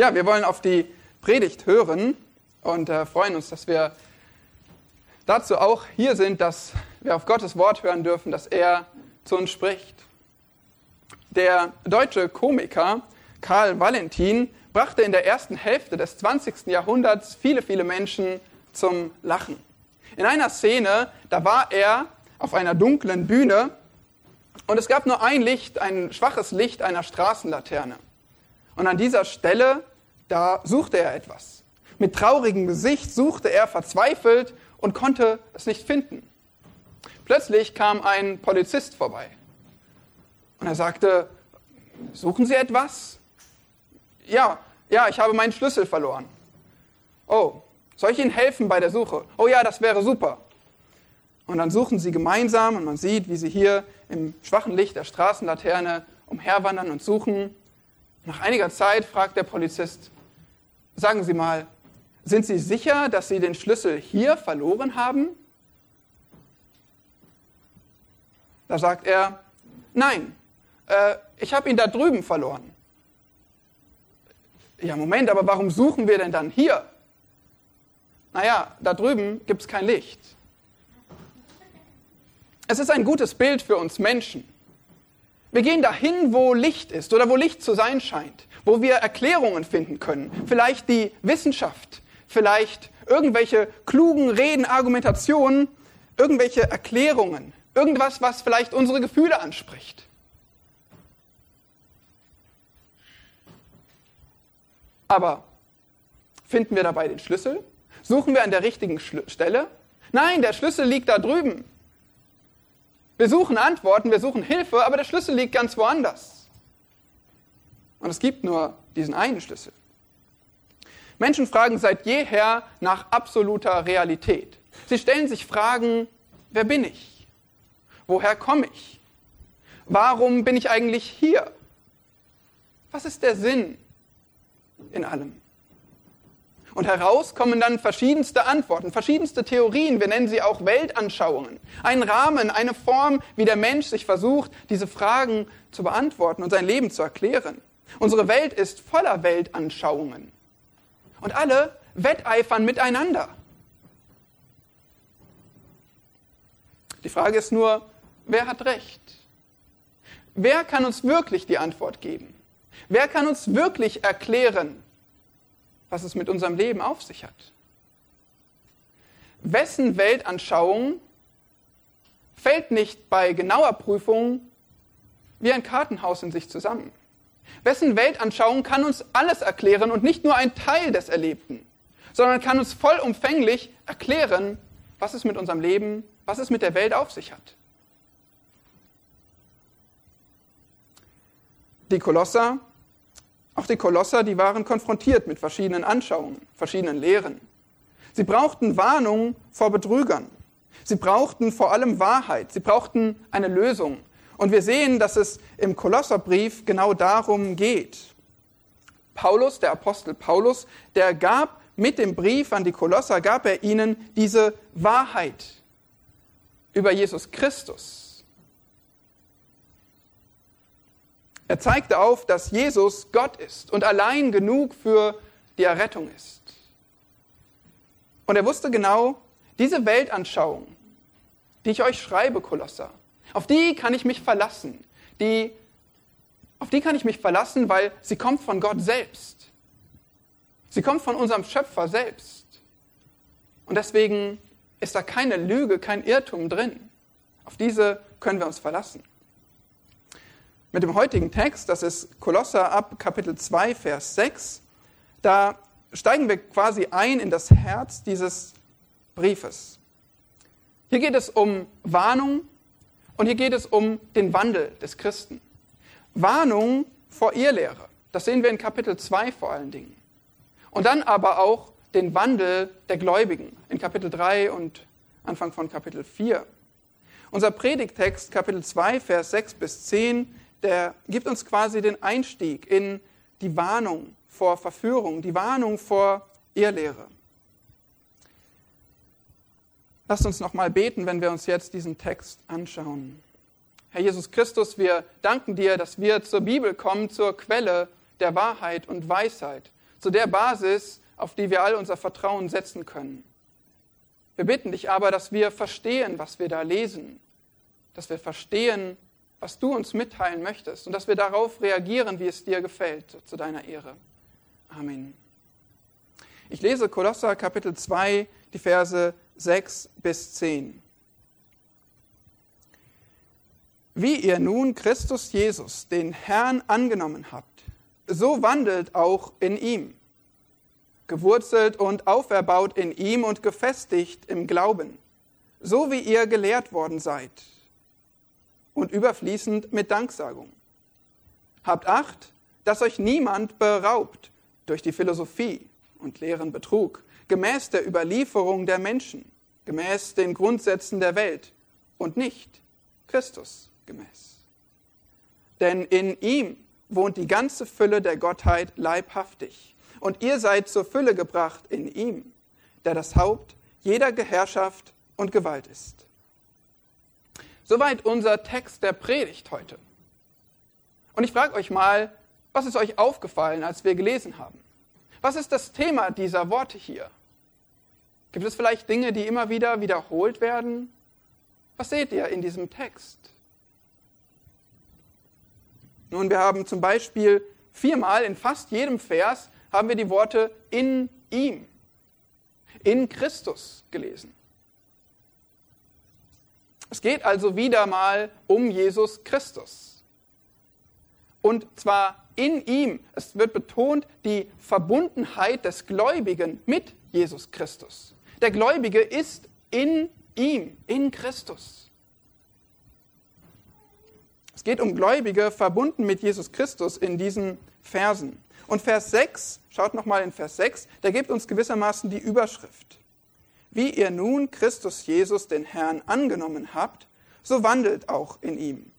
Ja, wir wollen auf die Predigt hören und äh, freuen uns, dass wir dazu auch hier sind, dass wir auf Gottes Wort hören dürfen, dass er zu uns spricht. Der deutsche Komiker Karl Valentin brachte in der ersten Hälfte des 20. Jahrhunderts viele, viele Menschen zum Lachen. In einer Szene, da war er auf einer dunklen Bühne und es gab nur ein Licht, ein schwaches Licht einer Straßenlaterne. Und an dieser Stelle da suchte er etwas. Mit traurigem Gesicht suchte er verzweifelt und konnte es nicht finden. Plötzlich kam ein Polizist vorbei und er sagte, suchen Sie etwas? Ja, ja, ich habe meinen Schlüssel verloren. Oh, soll ich Ihnen helfen bei der Suche? Oh ja, das wäre super. Und dann suchen sie gemeinsam und man sieht, wie sie hier im schwachen Licht der Straßenlaterne umherwandern und suchen. Nach einiger Zeit fragt der Polizist, Sagen Sie mal, sind Sie sicher, dass Sie den Schlüssel hier verloren haben? Da sagt er, nein, äh, ich habe ihn da drüben verloren. Ja, Moment, aber warum suchen wir denn dann hier? Naja, da drüben gibt es kein Licht. Es ist ein gutes Bild für uns Menschen. Wir gehen dahin, wo Licht ist oder wo Licht zu sein scheint wo wir Erklärungen finden können. Vielleicht die Wissenschaft, vielleicht irgendwelche klugen Reden, Argumentationen, irgendwelche Erklärungen, irgendwas, was vielleicht unsere Gefühle anspricht. Aber finden wir dabei den Schlüssel? Suchen wir an der richtigen Stelle? Nein, der Schlüssel liegt da drüben. Wir suchen Antworten, wir suchen Hilfe, aber der Schlüssel liegt ganz woanders. Und es gibt nur diesen einen Schlüssel. Menschen fragen seit jeher nach absoluter Realität. Sie stellen sich Fragen, wer bin ich? Woher komme ich? Warum bin ich eigentlich hier? Was ist der Sinn in allem? Und heraus kommen dann verschiedenste Antworten, verschiedenste Theorien, wir nennen sie auch Weltanschauungen. Ein Rahmen, eine Form, wie der Mensch sich versucht, diese Fragen zu beantworten und sein Leben zu erklären. Unsere Welt ist voller Weltanschauungen. Und alle wetteifern miteinander. Die Frage ist nur, wer hat recht? Wer kann uns wirklich die Antwort geben? Wer kann uns wirklich erklären, was es mit unserem Leben auf sich hat? Wessen Weltanschauung fällt nicht bei genauer Prüfung wie ein Kartenhaus in sich zusammen? Wessen Weltanschauung kann uns alles erklären und nicht nur ein Teil des Erlebten, sondern kann uns vollumfänglich erklären, was es mit unserem Leben, was es mit der Welt auf sich hat. Die Kolosser, auch die Kolosser, die waren konfrontiert mit verschiedenen Anschauungen, verschiedenen Lehren. Sie brauchten Warnung vor Betrügern. Sie brauchten vor allem Wahrheit. Sie brauchten eine Lösung. Und wir sehen, dass es im Kolosserbrief genau darum geht. Paulus, der Apostel Paulus, der gab mit dem Brief an die Kolosser, gab er ihnen diese Wahrheit über Jesus Christus. Er zeigte auf, dass Jesus Gott ist und allein genug für die Errettung ist. Und er wusste genau, diese Weltanschauung, die ich euch schreibe, Kolosser, auf die kann ich mich verlassen. Die, auf die kann ich mich verlassen, weil sie kommt von Gott selbst. Sie kommt von unserem Schöpfer selbst. Und deswegen ist da keine Lüge, kein Irrtum drin. Auf diese können wir uns verlassen. Mit dem heutigen Text, das ist Kolosser ab Kapitel 2, Vers 6, da steigen wir quasi ein in das Herz dieses Briefes. Hier geht es um Warnung, und hier geht es um den Wandel des Christen. Warnung vor Irrlehre. Das sehen wir in Kapitel 2 vor allen Dingen. Und dann aber auch den Wandel der Gläubigen in Kapitel 3 und Anfang von Kapitel 4. Unser Predigtext Kapitel 2, Vers 6 bis 10, der gibt uns quasi den Einstieg in die Warnung vor Verführung, die Warnung vor Irrlehre. Lasst uns noch mal beten, wenn wir uns jetzt diesen Text anschauen. Herr Jesus Christus, wir danken dir, dass wir zur Bibel kommen, zur Quelle der Wahrheit und Weisheit, zu der Basis, auf die wir all unser Vertrauen setzen können. Wir bitten dich aber, dass wir verstehen, was wir da lesen, dass wir verstehen, was du uns mitteilen möchtest und dass wir darauf reagieren, wie es dir gefällt, zu deiner Ehre. Amen. Ich lese Kolosser Kapitel 2, die Verse 6 bis 10. Wie ihr nun Christus Jesus, den Herrn, angenommen habt, so wandelt auch in ihm, gewurzelt und auferbaut in ihm und gefestigt im Glauben, so wie ihr gelehrt worden seid, und überfließend mit Danksagung. Habt Acht, dass euch niemand beraubt durch die Philosophie und leeren Betrug, gemäß der Überlieferung der Menschen, gemäß den Grundsätzen der Welt und nicht Christus gemäß. Denn in ihm wohnt die ganze Fülle der Gottheit leibhaftig. Und ihr seid zur Fülle gebracht in ihm, der das Haupt jeder Geherrschaft und Gewalt ist. Soweit unser Text der Predigt heute. Und ich frage euch mal, was ist euch aufgefallen, als wir gelesen haben? Was ist das Thema dieser Worte hier? Gibt es vielleicht Dinge, die immer wieder wiederholt werden? Was seht ihr in diesem Text? Nun, wir haben zum Beispiel viermal in fast jedem Vers haben wir die Worte in ihm, in Christus gelesen. Es geht also wieder mal um Jesus Christus. Und zwar in ihm. Es wird betont die Verbundenheit des Gläubigen mit Jesus Christus. Der Gläubige ist in ihm, in Christus. Es geht um Gläubige verbunden mit Jesus Christus in diesen Versen. Und Vers 6, schaut nochmal in Vers 6, der gibt uns gewissermaßen die Überschrift. Wie ihr nun Christus Jesus, den Herrn, angenommen habt, so wandelt auch in ihm.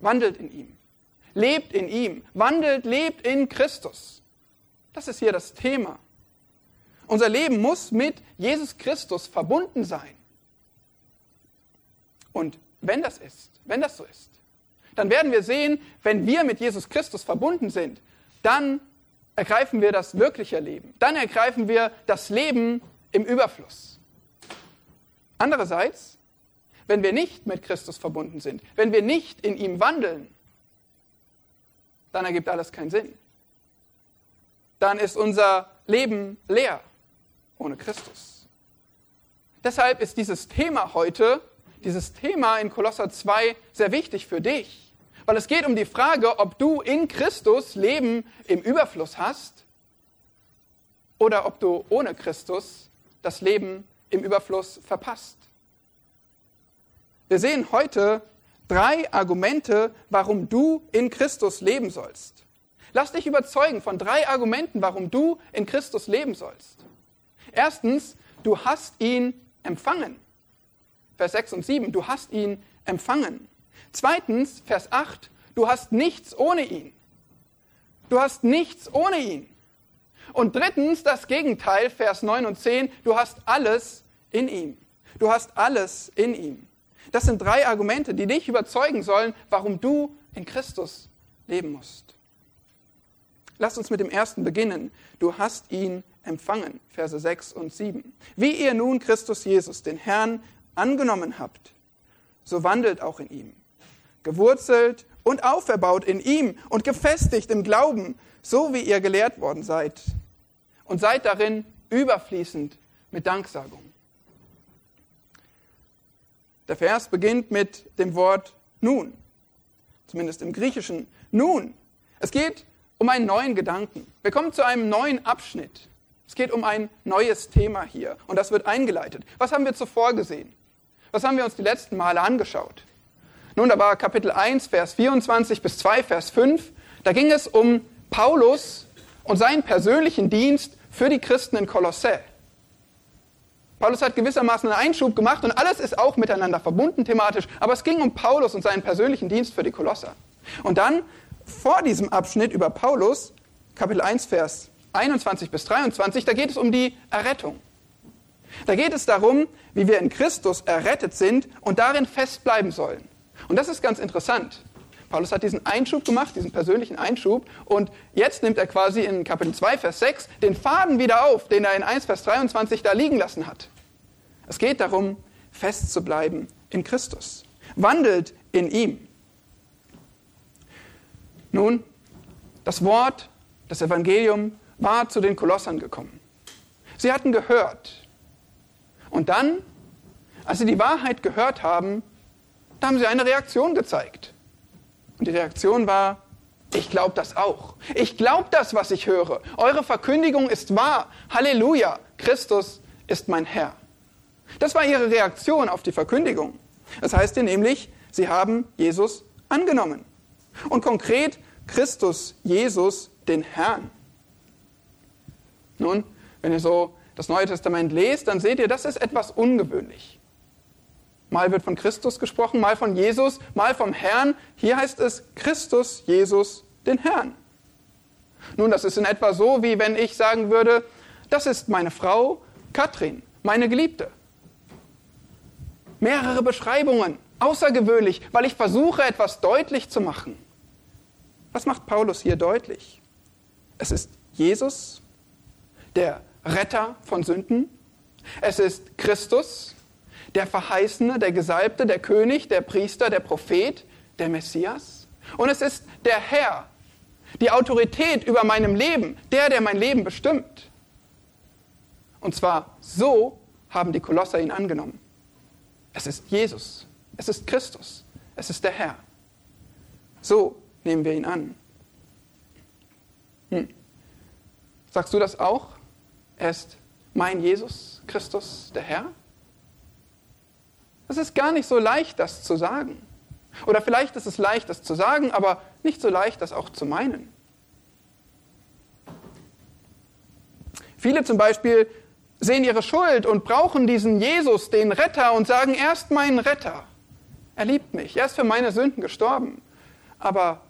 Wandelt in ihm. Lebt in ihm. Wandelt, lebt in Christus. Das ist hier das Thema. Unser Leben muss mit Jesus Christus verbunden sein. Und wenn das ist, wenn das so ist, dann werden wir sehen, wenn wir mit Jesus Christus verbunden sind, dann ergreifen wir das wirkliche Leben. Dann ergreifen wir das Leben im Überfluss. Andererseits, wenn wir nicht mit Christus verbunden sind, wenn wir nicht in ihm wandeln, dann ergibt alles keinen Sinn. Dann ist unser Leben leer ohne Christus. Deshalb ist dieses Thema heute dieses Thema in Kolosser 2 sehr wichtig für dich, weil es geht um die Frage, ob du in Christus Leben im Überfluss hast oder ob du ohne Christus das Leben im Überfluss verpasst. Wir sehen heute drei Argumente, warum du in Christus leben sollst. Lass dich überzeugen von drei Argumenten, warum du in Christus leben sollst. Erstens, du hast ihn empfangen. Vers 6 und 7, du hast ihn empfangen. Zweitens, Vers 8, du hast nichts ohne ihn. Du hast nichts ohne ihn. Und drittens, das Gegenteil, Vers 9 und 10, du hast alles in ihm. Du hast alles in ihm. Das sind drei Argumente, die dich überzeugen sollen, warum du in Christus leben musst. Lass uns mit dem ersten beginnen. Du hast ihn empfangen, Verse 6 und 7. Wie ihr nun Christus Jesus, den Herrn, angenommen habt, so wandelt auch in ihm. Gewurzelt und auferbaut in ihm und gefestigt im Glauben, so wie ihr gelehrt worden seid. Und seid darin überfließend mit Danksagung. Der Vers beginnt mit dem Wort nun, zumindest im Griechischen nun. Es geht um einen neuen Gedanken. Wir kommen zu einem neuen Abschnitt. Es geht um ein neues Thema hier und das wird eingeleitet. Was haben wir zuvor gesehen? Was haben wir uns die letzten Male angeschaut? Nun, da war Kapitel 1, Vers 24 bis 2, Vers 5. Da ging es um Paulus und seinen persönlichen Dienst für die Christen in Kolossä. Paulus hat gewissermaßen einen Einschub gemacht und alles ist auch miteinander verbunden thematisch, aber es ging um Paulus und seinen persönlichen Dienst für die Kolosser. Und dann vor diesem Abschnitt über Paulus, Kapitel 1, Vers 21 bis 23, da geht es um die Errettung. Da geht es darum, wie wir in Christus errettet sind und darin festbleiben sollen. Und das ist ganz interessant. Paulus hat diesen Einschub gemacht, diesen persönlichen Einschub, und jetzt nimmt er quasi in Kapitel 2, Vers 6 den Faden wieder auf, den er in 1, Vers 23 da liegen lassen hat. Es geht darum, fest zu bleiben in Christus. Wandelt in ihm. Nun, das Wort, das Evangelium war zu den Kolossern gekommen. Sie hatten gehört. Und dann, als sie die Wahrheit gehört haben, da haben sie eine Reaktion gezeigt. Und die Reaktion war, ich glaube das auch. Ich glaube das, was ich höre. Eure Verkündigung ist wahr. Halleluja, Christus ist mein Herr. Das war ihre Reaktion auf die Verkündigung. Das heißt ihr nämlich, sie haben Jesus angenommen. Und konkret Christus, Jesus, den Herrn. Nun, wenn ihr so das Neue Testament lest, dann seht ihr, das ist etwas ungewöhnlich. Mal wird von Christus gesprochen, mal von Jesus, mal vom Herrn. Hier heißt es Christus, Jesus, den Herrn. Nun, das ist in etwa so, wie wenn ich sagen würde, das ist meine Frau Katrin, meine Geliebte. Mehrere Beschreibungen, außergewöhnlich, weil ich versuche, etwas deutlich zu machen. Was macht Paulus hier deutlich? Es ist Jesus, der Retter von Sünden. Es ist Christus, der Verheißene, der Gesalbte, der König, der Priester, der Prophet, der Messias. Und es ist der Herr, die Autorität über meinem Leben, der, der mein Leben bestimmt. Und zwar so haben die Kolosser ihn angenommen. Es ist Jesus, es ist Christus, es ist der Herr. So nehmen wir ihn an. Hm. Sagst du das auch? Er ist mein Jesus, Christus, der Herr? Es ist gar nicht so leicht, das zu sagen. Oder vielleicht ist es leicht, das zu sagen, aber nicht so leicht, das auch zu meinen. Viele zum Beispiel sehen ihre Schuld und brauchen diesen Jesus, den Retter, und sagen, er ist mein Retter. Er liebt mich, er ist für meine Sünden gestorben. Aber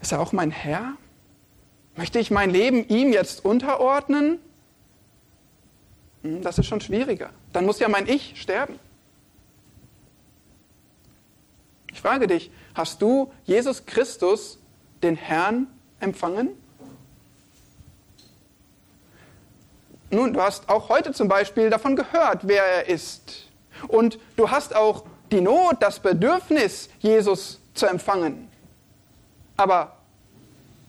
ist er auch mein Herr? Möchte ich mein Leben ihm jetzt unterordnen? Hm, das ist schon schwieriger. Dann muss ja mein Ich sterben. Ich frage dich, hast du Jesus Christus, den Herrn, empfangen? Nun, du hast auch heute zum Beispiel davon gehört, wer er ist. Und du hast auch die Not, das Bedürfnis, Jesus zu empfangen. Aber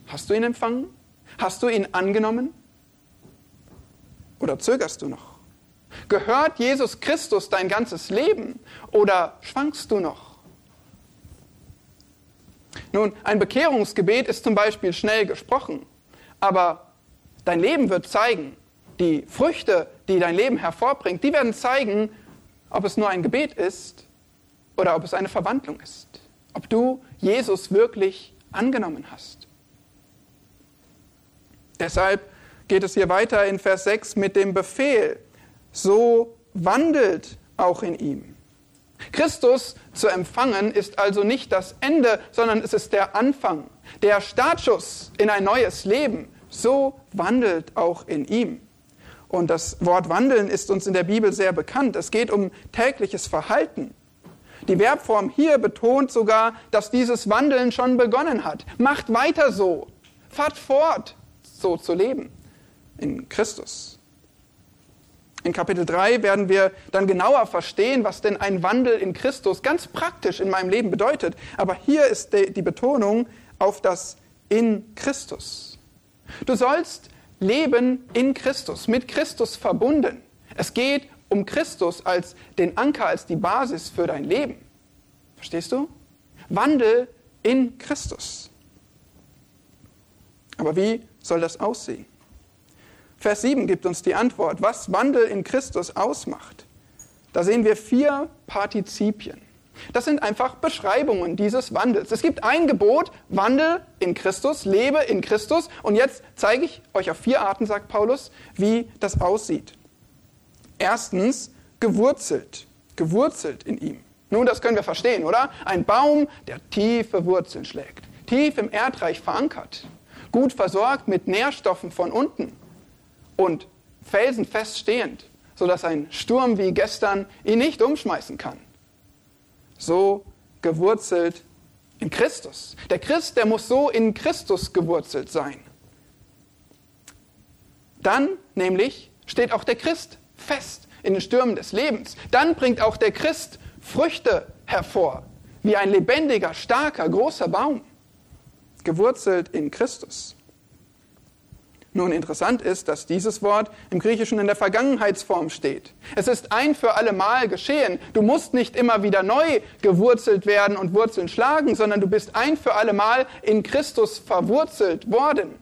hast du ihn empfangen? Hast du ihn angenommen? Oder zögerst du noch? Gehört Jesus Christus dein ganzes Leben? Oder schwankst du noch? Nun, ein Bekehrungsgebet ist zum Beispiel schnell gesprochen, aber dein Leben wird zeigen, die Früchte, die dein Leben hervorbringt, die werden zeigen, ob es nur ein Gebet ist oder ob es eine Verwandlung ist. Ob du Jesus wirklich angenommen hast. Deshalb geht es hier weiter in Vers 6 mit dem Befehl, so wandelt auch in ihm. Christus zu empfangen ist also nicht das Ende, sondern es ist der Anfang, der Startschuss in ein neues Leben. So wandelt auch in ihm. Und das Wort wandeln ist uns in der Bibel sehr bekannt. Es geht um tägliches Verhalten. Die Verbform hier betont sogar, dass dieses Wandeln schon begonnen hat. Macht weiter so. Fahrt fort, so zu leben in Christus. In Kapitel 3 werden wir dann genauer verstehen, was denn ein Wandel in Christus ganz praktisch in meinem Leben bedeutet. Aber hier ist die Betonung auf das in Christus. Du sollst leben in Christus, mit Christus verbunden. Es geht um Christus als den Anker, als die Basis für dein Leben. Verstehst du? Wandel in Christus. Aber wie soll das aussehen? Vers 7 gibt uns die Antwort, was Wandel in Christus ausmacht. Da sehen wir vier Partizipien. Das sind einfach Beschreibungen dieses Wandels. Es gibt ein Gebot, Wandel in Christus, lebe in Christus. Und jetzt zeige ich euch auf vier Arten, sagt Paulus, wie das aussieht. Erstens, gewurzelt, gewurzelt in ihm. Nun, das können wir verstehen, oder? Ein Baum, der tiefe Wurzeln schlägt, tief im Erdreich verankert, gut versorgt mit Nährstoffen von unten und felsenfest stehend, sodass ein Sturm wie gestern ihn nicht umschmeißen kann. So gewurzelt In Christus. Der Christ, der muss so in Christus gewurzelt sein. Dann nämlich steht auch der Christ fest in den Stürmen des Lebens. Dann bringt auch der Christ Früchte hervor, wie ein lebendiger, starker, großer Baum, gewurzelt in Christus. Nun interessant ist, dass dieses Wort im Griechischen in der Vergangenheitsform steht. Es ist ein für alle Mal geschehen. Du musst nicht immer wieder neu gewurzelt werden und Wurzeln schlagen, sondern du bist ein für alle Mal in Christus verwurzelt worden.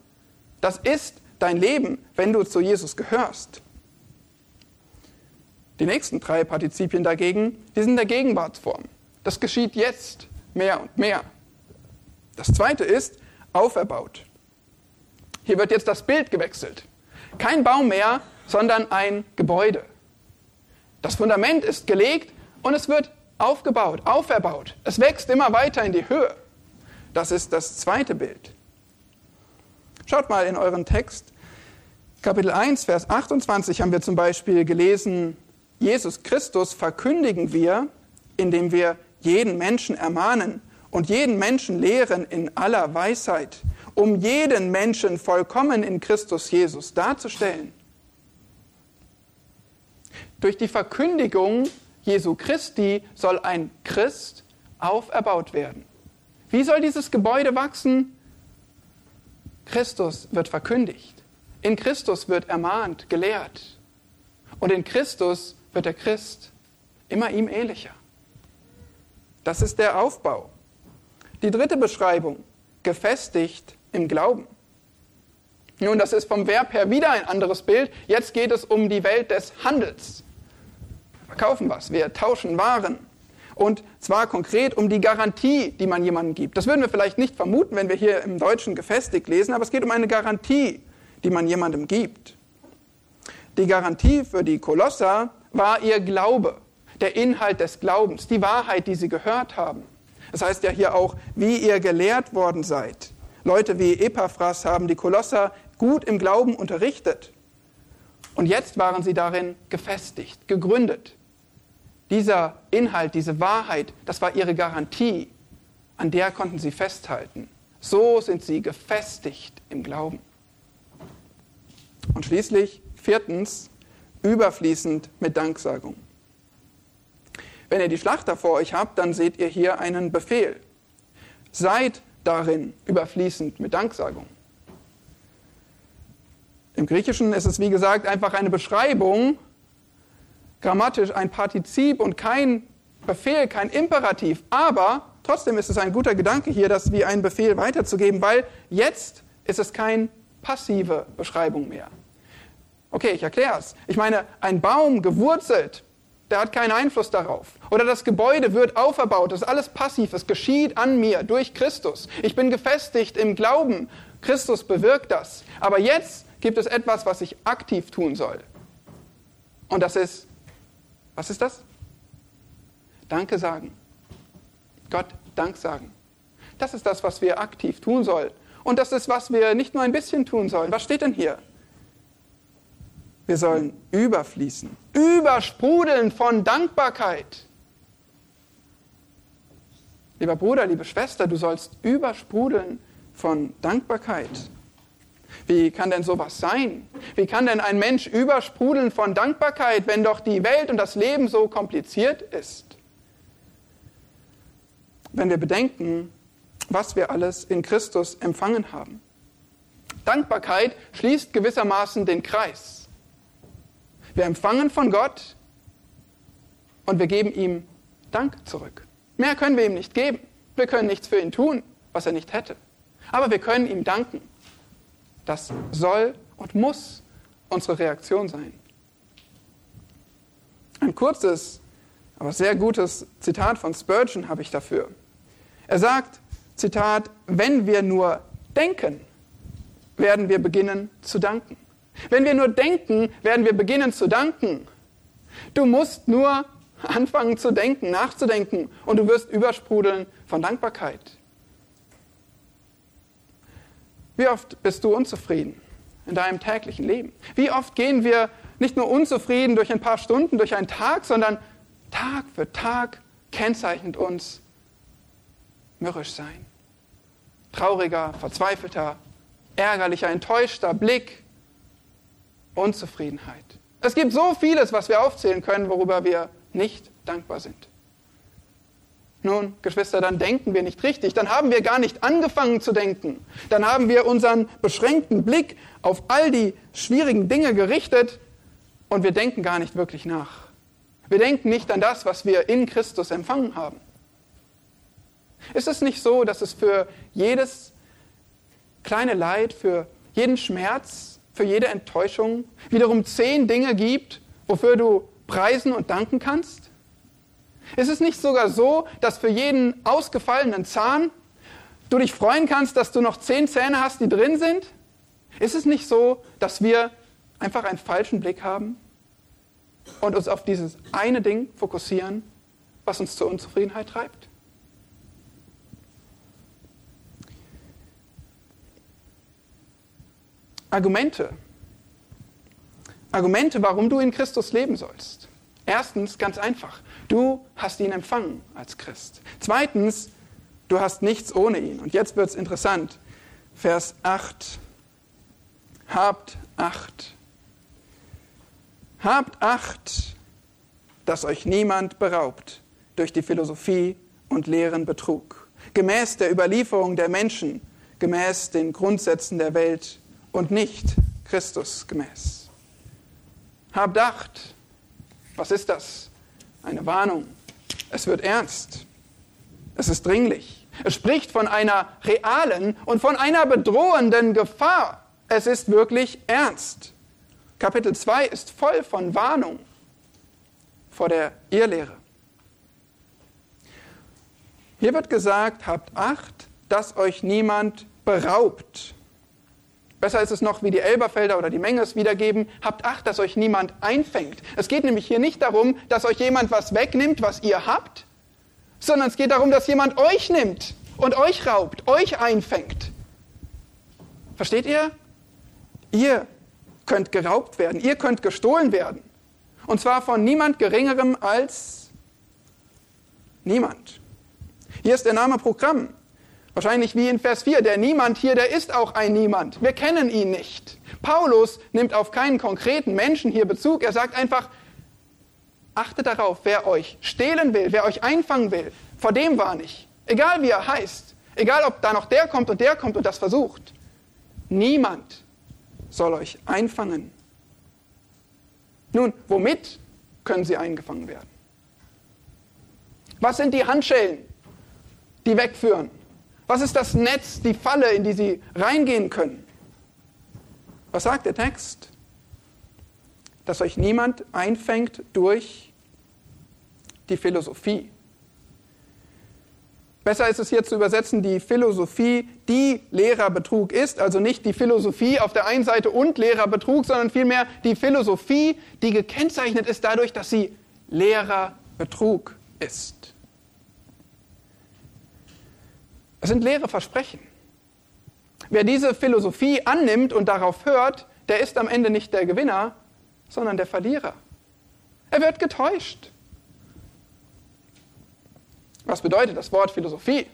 Das ist dein Leben, wenn du zu Jesus gehörst. Die nächsten drei Partizipien dagegen, die sind in der Gegenwartsform. Das geschieht jetzt mehr und mehr. Das zweite ist auferbaut. Hier wird jetzt das Bild gewechselt. Kein Baum mehr, sondern ein Gebäude. Das Fundament ist gelegt und es wird aufgebaut, auferbaut. Es wächst immer weiter in die Höhe. Das ist das zweite Bild. Schaut mal in euren Text. Kapitel 1, Vers 28 haben wir zum Beispiel gelesen, Jesus Christus verkündigen wir, indem wir jeden Menschen ermahnen und jeden Menschen lehren in aller Weisheit, um jeden Menschen vollkommen in Christus Jesus darzustellen. Durch die Verkündigung Jesu Christi soll ein Christ auferbaut werden. Wie soll dieses Gebäude wachsen? Christus wird verkündigt. In Christus wird ermahnt, gelehrt. Und in Christus wird der Christ immer ihm ähnlicher. Das ist der Aufbau. Die dritte Beschreibung, gefestigt im Glauben. Nun, das ist vom Verb her wieder ein anderes Bild. Jetzt geht es um die Welt des Handels. Wir verkaufen was, wir tauschen Waren. Und zwar konkret um die Garantie, die man jemandem gibt. Das würden wir vielleicht nicht vermuten, wenn wir hier im Deutschen gefestigt lesen, aber es geht um eine Garantie, die man jemandem gibt. Die Garantie für die Kolosser war ihr Glaube, der Inhalt des Glaubens, die Wahrheit, die sie gehört haben. Das heißt ja hier auch, wie ihr gelehrt worden seid. Leute wie Epaphras haben die Kolosser gut im Glauben unterrichtet. Und jetzt waren sie darin gefestigt, gegründet. Dieser Inhalt, diese Wahrheit, das war ihre Garantie. An der konnten sie festhalten. So sind sie gefestigt im Glauben. Und schließlich, viertens, überfließend mit Danksagung. Wenn ihr die Schlachter vor euch habt, dann seht ihr hier einen Befehl. Seid darin überfließend mit Danksagung. Im Griechischen ist es, wie gesagt, einfach eine Beschreibung, grammatisch ein Partizip und kein Befehl, kein Imperativ. Aber trotzdem ist es ein guter Gedanke hier, das wie ein Befehl weiterzugeben, weil jetzt ist es keine passive Beschreibung mehr. Okay, ich erkläre es. Ich meine, ein Baum gewurzelt der hat keinen Einfluss darauf. Oder das Gebäude wird auferbaut, das ist alles passiv, es geschieht an mir durch Christus. Ich bin gefestigt im Glauben, Christus bewirkt das. Aber jetzt gibt es etwas, was ich aktiv tun soll. Und das ist, was ist das? Danke sagen. Gott Dank sagen. Das ist das, was wir aktiv tun sollen. Und das ist, was wir nicht nur ein bisschen tun sollen. Was steht denn hier? Wir sollen überfließen, übersprudeln von Dankbarkeit. Lieber Bruder, liebe Schwester, du sollst übersprudeln von Dankbarkeit. Wie kann denn sowas sein? Wie kann denn ein Mensch übersprudeln von Dankbarkeit, wenn doch die Welt und das Leben so kompliziert ist? Wenn wir bedenken, was wir alles in Christus empfangen haben. Dankbarkeit schließt gewissermaßen den Kreis. Wir empfangen von Gott und wir geben ihm Dank zurück. Mehr können wir ihm nicht geben. Wir können nichts für ihn tun, was er nicht hätte. Aber wir können ihm danken. Das soll und muss unsere Reaktion sein. Ein kurzes, aber sehr gutes Zitat von Spurgeon habe ich dafür. Er sagt, Zitat, wenn wir nur denken, werden wir beginnen zu danken. Wenn wir nur denken, werden wir beginnen zu danken. Du musst nur anfangen zu denken, nachzudenken und du wirst übersprudeln von Dankbarkeit. Wie oft bist du unzufrieden in deinem täglichen Leben? Wie oft gehen wir nicht nur unzufrieden durch ein paar Stunden, durch einen Tag, sondern Tag für Tag kennzeichnet uns mürrisch sein. Trauriger, verzweifelter, ärgerlicher, enttäuschter Blick, Unzufriedenheit. Es gibt so vieles, was wir aufzählen können, worüber wir nicht dankbar sind. Nun, Geschwister, dann denken wir nicht richtig, dann haben wir gar nicht angefangen zu denken. Dann haben wir unseren beschränkten Blick auf all die schwierigen Dinge gerichtet und wir denken gar nicht wirklich nach. Wir denken nicht an das, was wir in Christus empfangen haben. Ist es nicht so, dass es für jedes kleine Leid, für jeden Schmerz, für jede Enttäuschung wiederum zehn Dinge gibt, wofür du preisen und danken kannst? Ist es nicht sogar so, dass für jeden ausgefallenen Zahn du dich freuen kannst, dass du noch zehn Zähne hast, die drin sind? Ist es nicht so, dass wir einfach einen falschen Blick haben und uns auf dieses eine Ding fokussieren, was uns zur Unzufriedenheit treibt? Argumente. Argumente, warum du in Christus leben sollst. Erstens, ganz einfach, du hast ihn empfangen als Christ. Zweitens, du hast nichts ohne ihn. Und jetzt wird es interessant. Vers 8. Habt Acht. Habt Acht, dass euch niemand beraubt durch die Philosophie und leeren Betrug, gemäß der Überlieferung der Menschen, gemäß den Grundsätzen der Welt und nicht Christus gemäß. Habt Acht. Was ist das? Eine Warnung. Es wird ernst. Es ist dringlich. Es spricht von einer realen und von einer bedrohenden Gefahr. Es ist wirklich ernst. Kapitel 2 ist voll von Warnung vor der Irrlehre. Hier wird gesagt, habt Acht, dass euch niemand beraubt Besser ist es noch, wie die Elberfelder oder die Menge es wiedergeben, habt Acht, dass euch niemand einfängt. Es geht nämlich hier nicht darum, dass euch jemand was wegnimmt, was ihr habt, sondern es geht darum, dass jemand euch nimmt und euch raubt, euch einfängt. Versteht ihr? Ihr könnt geraubt werden, ihr könnt gestohlen werden. Und zwar von niemand Geringerem als niemand. Hier ist der Name Programm. Wahrscheinlich wie in Vers 4, der Niemand hier, der ist auch ein Niemand. Wir kennen ihn nicht. Paulus nimmt auf keinen konkreten Menschen hier Bezug. Er sagt einfach, achtet darauf, wer euch stehlen will, wer euch einfangen will, vor dem war nicht. Egal wie er heißt, egal ob da noch der kommt und der kommt und das versucht. Niemand soll euch einfangen. Nun, womit können sie eingefangen werden? Was sind die Handschellen, die wegführen? Was ist das Netz, die Falle, in die sie reingehen können? Was sagt der Text? Dass euch niemand einfängt durch die Philosophie. Besser ist es hier zu übersetzen, die Philosophie, die Lehrerbetrug ist, also nicht die Philosophie auf der einen Seite und Lehrerbetrug, sondern vielmehr die Philosophie, die gekennzeichnet ist dadurch, dass sie Lehrerbetrug ist. Das sind leere Versprechen. Wer diese Philosophie annimmt und darauf hört, der ist am Ende nicht der Gewinner, sondern der Verlierer. Er wird getäuscht. Was bedeutet das Wort Philosophie?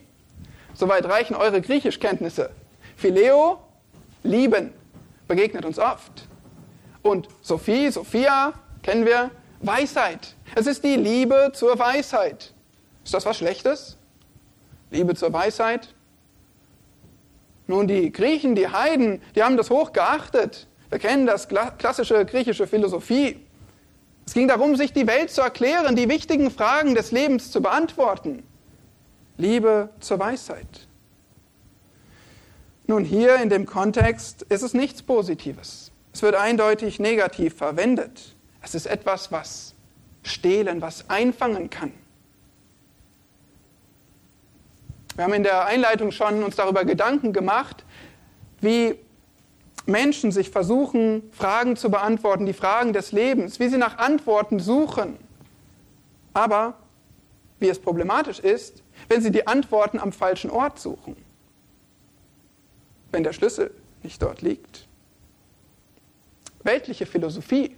Soweit reichen eure Griechischkenntnisse. Phileo, lieben, begegnet uns oft. Und Sophie, Sophia, kennen wir, Weisheit. Es ist die Liebe zur Weisheit. Ist das was Schlechtes? Liebe zur Weisheit. Nun, die Griechen, die Heiden, die haben das hoch geachtet. Wir kennen das klassische griechische Philosophie. Es ging darum, sich die Welt zu erklären, die wichtigen Fragen des Lebens zu beantworten. Liebe zur Weisheit. Nun, hier in dem Kontext ist es nichts Positives. Es wird eindeutig negativ verwendet. Es ist etwas, was stehlen, was einfangen kann. Wir haben in der Einleitung schon uns darüber Gedanken gemacht, wie Menschen sich versuchen, Fragen zu beantworten, die Fragen des Lebens, wie sie nach Antworten suchen. Aber wie es problematisch ist, wenn sie die Antworten am falschen Ort suchen, wenn der Schlüssel nicht dort liegt. Weltliche Philosophie,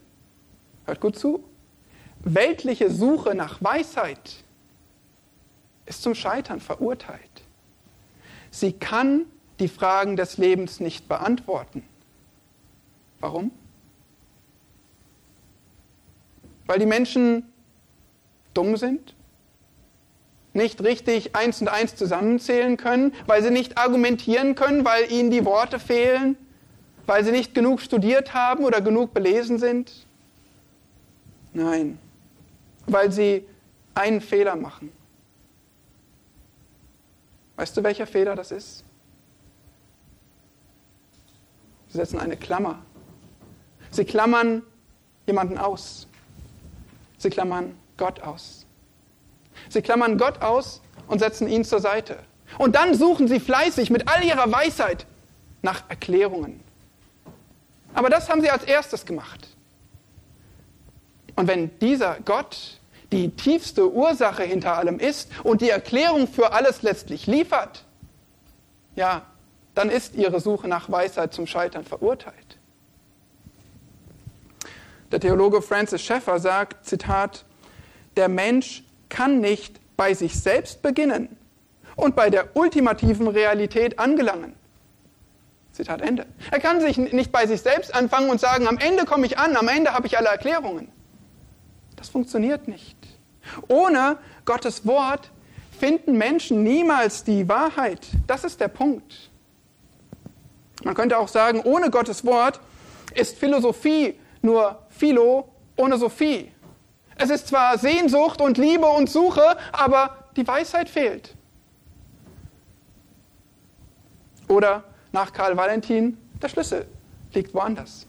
hört gut zu, weltliche Suche nach Weisheit ist zum Scheitern verurteilt. sie kann die Fragen des Lebens nicht beantworten. Warum? Weil die Menschen dumm sind, nicht richtig eins und eins zusammenzählen können, weil sie nicht argumentieren können, weil ihnen die Worte fehlen, weil sie nicht genug studiert haben oder genug belesen sind. Nein, weil sie einen Fehler machen. Weißt du, welcher Fehler das ist? Sie setzen eine Klammer. Sie klammern jemanden aus. Sie klammern Gott aus. Sie klammern Gott aus und setzen ihn zur Seite. Und dann suchen sie fleißig mit all ihrer Weisheit nach Erklärungen. Aber das haben sie als erstes gemacht. Und wenn dieser Gott die tiefste Ursache hinter allem ist und die Erklärung für alles letztlich liefert, ja, dann ist ihre Suche nach Weisheit zum Scheitern verurteilt. Der Theologe Francis Schaeffer sagt, Zitat, der Mensch kann nicht bei sich selbst beginnen und bei der ultimativen Realität angelangen. Zitat Ende. Er kann sich nicht bei sich selbst anfangen und sagen, am Ende komme ich an, am Ende habe ich alle Erklärungen. Das funktioniert nicht. Ohne Gottes Wort finden Menschen niemals die Wahrheit. Das ist der Punkt. Man könnte auch sagen, ohne Gottes Wort ist Philosophie nur Philo ohne Sophie. Es ist zwar Sehnsucht und Liebe und Suche, aber die Weisheit fehlt. Oder nach Karl Valentin, der Schlüssel liegt woanders.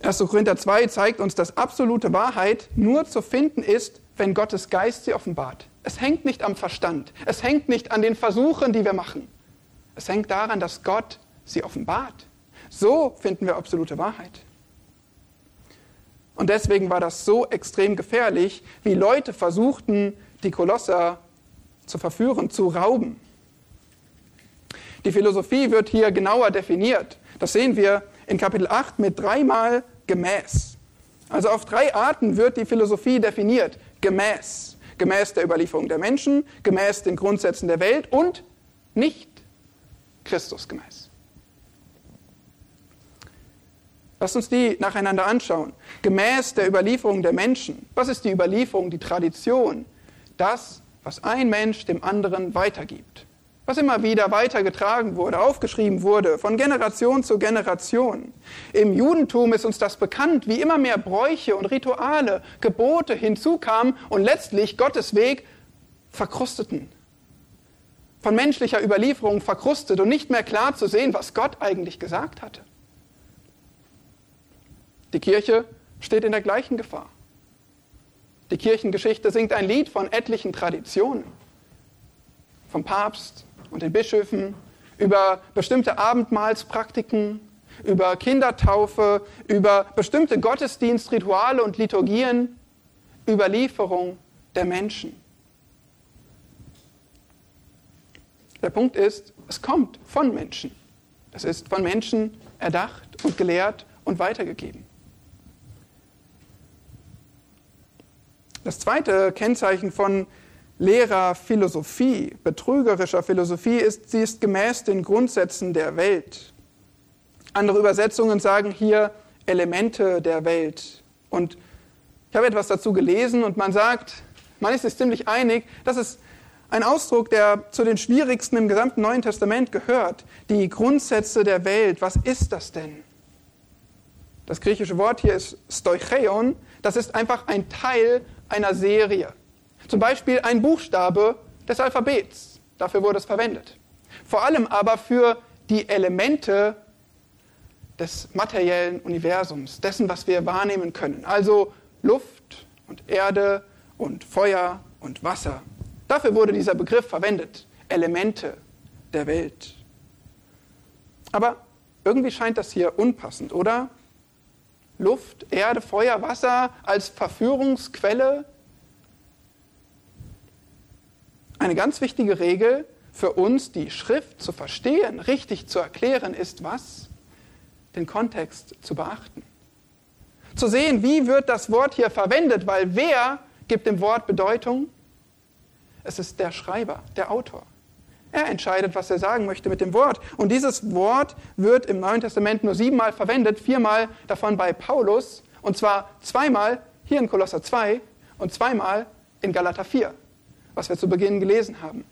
1. Korinther 2 zeigt uns, dass absolute Wahrheit nur zu finden ist, wenn Gottes Geist sie offenbart. Es hängt nicht am Verstand, es hängt nicht an den Versuchen, die wir machen. Es hängt daran, dass Gott sie offenbart. So finden wir absolute Wahrheit. Und deswegen war das so extrem gefährlich, wie Leute versuchten, die Kolosser zu verführen, zu rauben. Die Philosophie wird hier genauer definiert. Das sehen wir in Kapitel 8 mit dreimal gemäß. Also auf drei Arten wird die Philosophie definiert. Gemäß. Gemäß der Überlieferung der Menschen, gemäß den Grundsätzen der Welt und nicht Christus gemäß. Lass uns die nacheinander anschauen. Gemäß der Überlieferung der Menschen. Was ist die Überlieferung, die Tradition? Das, was ein Mensch dem anderen weitergibt. Was immer wieder weitergetragen wurde, aufgeschrieben wurde, von Generation zu Generation. Im Judentum ist uns das bekannt, wie immer mehr Bräuche und Rituale, Gebote hinzukamen und letztlich Gottes Weg verkrusteten. Von menschlicher Überlieferung verkrustet und nicht mehr klar zu sehen, was Gott eigentlich gesagt hatte. Die Kirche steht in der gleichen Gefahr. Die Kirchengeschichte singt ein Lied von etlichen Traditionen. Vom Papst und den Bischöfen über bestimmte Abendmahlspraktiken, über Kindertaufe, über bestimmte Gottesdienstrituale und Liturgien, Überlieferung der Menschen. Der Punkt ist, es kommt von Menschen. Es ist von Menschen erdacht und gelehrt und weitergegeben. Das zweite Kennzeichen von leerer Philosophie, betrügerischer Philosophie ist, sie ist gemäß den Grundsätzen der Welt. Andere Übersetzungen sagen hier Elemente der Welt. Und ich habe etwas dazu gelesen und man sagt, man ist sich ziemlich einig, das ist ein Ausdruck, der zu den schwierigsten im gesamten Neuen Testament gehört. Die Grundsätze der Welt, was ist das denn? Das griechische Wort hier ist stoicheon, das ist einfach ein Teil einer Serie. Zum Beispiel ein Buchstabe des Alphabets. Dafür wurde es verwendet. Vor allem aber für die Elemente des materiellen Universums, dessen, was wir wahrnehmen können. Also Luft und Erde und Feuer und Wasser. Dafür wurde dieser Begriff verwendet. Elemente der Welt. Aber irgendwie scheint das hier unpassend, oder? Luft, Erde, Feuer, Wasser als Verführungsquelle. Eine ganz wichtige Regel für uns, die Schrift zu verstehen, richtig zu erklären, ist was? Den Kontext zu beachten. Zu sehen, wie wird das Wort hier verwendet, weil wer gibt dem Wort Bedeutung? Es ist der Schreiber, der Autor. Er entscheidet, was er sagen möchte mit dem Wort. Und dieses Wort wird im Neuen Testament nur siebenmal verwendet, viermal davon bei Paulus, und zwar zweimal hier in Kolosser 2 und zweimal in Galater 4, was wir zu Beginn gelesen haben.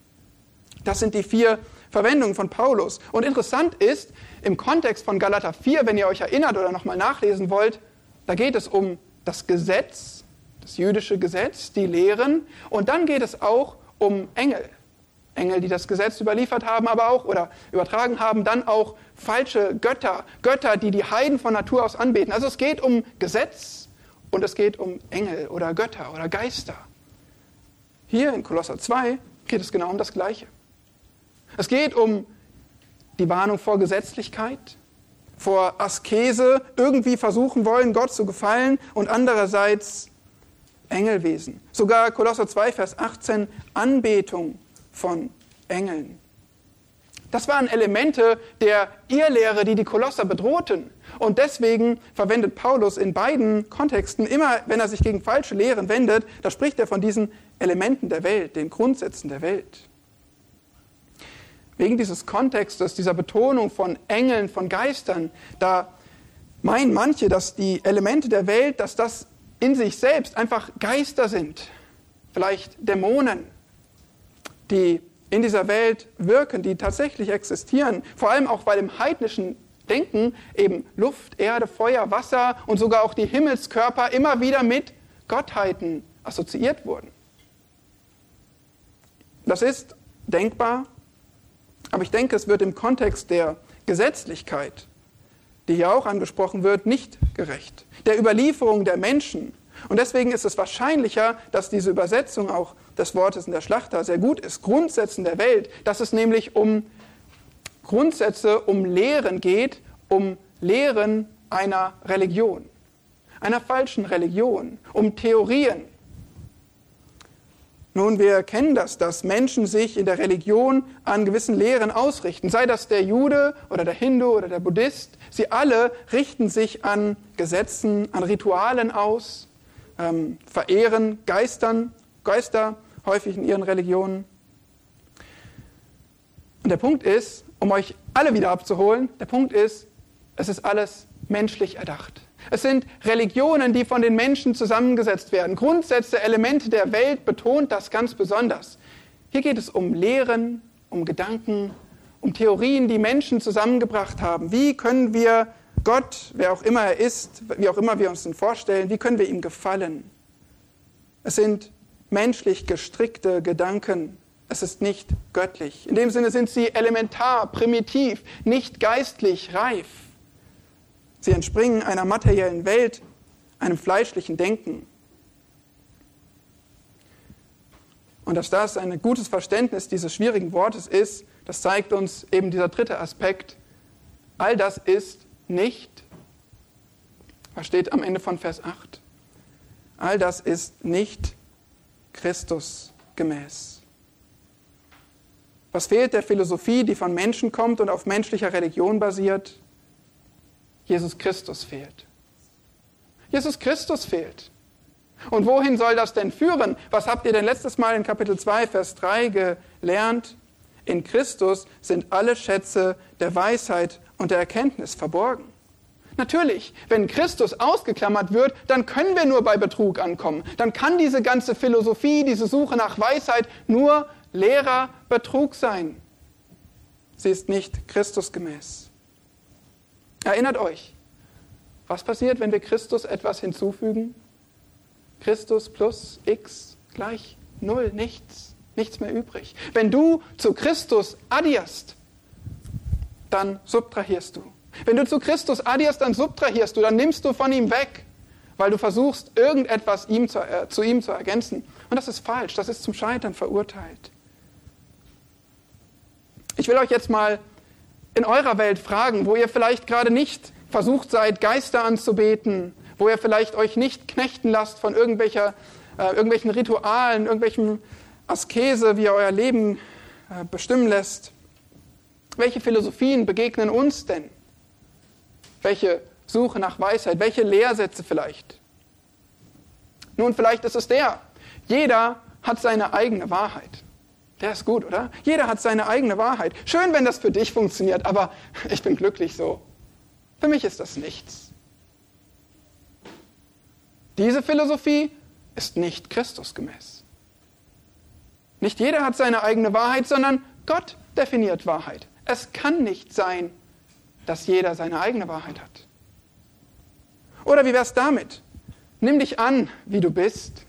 Das sind die vier Verwendungen von Paulus. Und interessant ist, im Kontext von Galater 4, wenn ihr euch erinnert oder nochmal nachlesen wollt, da geht es um das Gesetz, das jüdische Gesetz, die Lehren, und dann geht es auch um Engel. Engel, die das Gesetz überliefert haben, aber auch oder übertragen haben, dann auch falsche Götter, Götter, die die Heiden von Natur aus anbeten. Also es geht um Gesetz und es geht um Engel oder Götter oder Geister. Hier in Kolosser 2 geht es genau um das Gleiche. Es geht um die Warnung vor Gesetzlichkeit, vor Askese, irgendwie versuchen wollen, Gott zu gefallen und andererseits Engelwesen. Sogar Kolosser 2, Vers 18, Anbetung von Engeln. Das waren Elemente der Irrlehre, die die Kolosser bedrohten. Und deswegen verwendet Paulus in beiden Kontexten, immer wenn er sich gegen falsche Lehren wendet, da spricht er von diesen Elementen der Welt, den Grundsätzen der Welt. Wegen dieses Kontextes, dieser Betonung von Engeln, von Geistern, da meinen manche, dass die Elemente der Welt, dass das in sich selbst einfach Geister sind, vielleicht Dämonen, die in dieser Welt wirken, die tatsächlich existieren, vor allem auch weil im heidnischen Denken eben Luft, Erde, Feuer, Wasser und sogar auch die Himmelskörper immer wieder mit Gottheiten assoziiert wurden. Das ist denkbar, aber ich denke, es wird im Kontext der Gesetzlichkeit, die hier auch angesprochen wird, nicht gerecht. Der Überlieferung der Menschen. Und deswegen ist es wahrscheinlicher, dass diese Übersetzung auch des Wortes in der Schlachter sehr gut ist. Grundsätzen der Welt, dass es nämlich um Grundsätze, um Lehren geht, um Lehren einer Religion, einer falschen Religion, um Theorien, nun, wir kennen das, dass Menschen sich in der Religion an gewissen Lehren ausrichten. Sei das der Jude oder der Hindu oder der Buddhist. Sie alle richten sich an Gesetzen, an Ritualen aus, ähm, verehren Geistern, Geister häufig in ihren Religionen. Und der Punkt ist, um euch alle wieder abzuholen, der Punkt ist, es ist alles menschlich erdacht. Es sind Religionen, die von den Menschen zusammengesetzt werden. Grundsätze, Elemente der Welt betont das ganz besonders. Hier geht es um Lehren, um Gedanken, um Theorien, die Menschen zusammengebracht haben. Wie können wir Gott, wer auch immer er ist, wie auch immer wir uns ihn vorstellen, wie können wir ihm gefallen? Es sind menschlich gestrickte Gedanken. Es ist nicht göttlich. In dem Sinne sind sie elementar, primitiv, nicht geistlich reif. Sie entspringen einer materiellen Welt, einem fleischlichen Denken. Und dass das ein gutes Verständnis dieses schwierigen Wortes ist, das zeigt uns eben dieser dritte Aspekt. All das ist nicht, was steht am Ende von Vers 8? All das ist nicht Christus gemäß. Was fehlt der Philosophie, die von Menschen kommt und auf menschlicher Religion basiert? Jesus Christus fehlt. Jesus Christus fehlt. Und wohin soll das denn führen? Was habt ihr denn letztes Mal in Kapitel 2, Vers 3 gelernt? In Christus sind alle Schätze der Weisheit und der Erkenntnis verborgen. Natürlich, wenn Christus ausgeklammert wird, dann können wir nur bei Betrug ankommen. Dann kann diese ganze Philosophie, diese Suche nach Weisheit nur leerer Betrug sein. Sie ist nicht Christusgemäß. Erinnert euch, was passiert, wenn wir Christus etwas hinzufügen? Christus plus x gleich null, nichts, nichts mehr übrig. Wenn du zu Christus addierst, dann subtrahierst du. Wenn du zu Christus addierst, dann subtrahierst du, dann nimmst du von ihm weg, weil du versuchst, irgendetwas ihm zu, äh, zu ihm zu ergänzen. Und das ist falsch, das ist zum Scheitern verurteilt. Ich will euch jetzt mal in eurer Welt fragen, wo ihr vielleicht gerade nicht versucht seid, Geister anzubeten, wo ihr vielleicht euch nicht knechten lasst von irgendwelcher, äh, irgendwelchen Ritualen, irgendwelchen Askese, wie ihr euer Leben äh, bestimmen lässt. Welche Philosophien begegnen uns denn? Welche Suche nach Weisheit? Welche Lehrsätze vielleicht? Nun, vielleicht ist es der. Jeder hat seine eigene Wahrheit. Der ist gut, oder? Jeder hat seine eigene Wahrheit. Schön, wenn das für dich funktioniert, aber ich bin glücklich so. Für mich ist das nichts. Diese Philosophie ist nicht Christusgemäß. Nicht jeder hat seine eigene Wahrheit, sondern Gott definiert Wahrheit. Es kann nicht sein, dass jeder seine eigene Wahrheit hat. Oder wie wär's damit? Nimm dich an, wie du bist.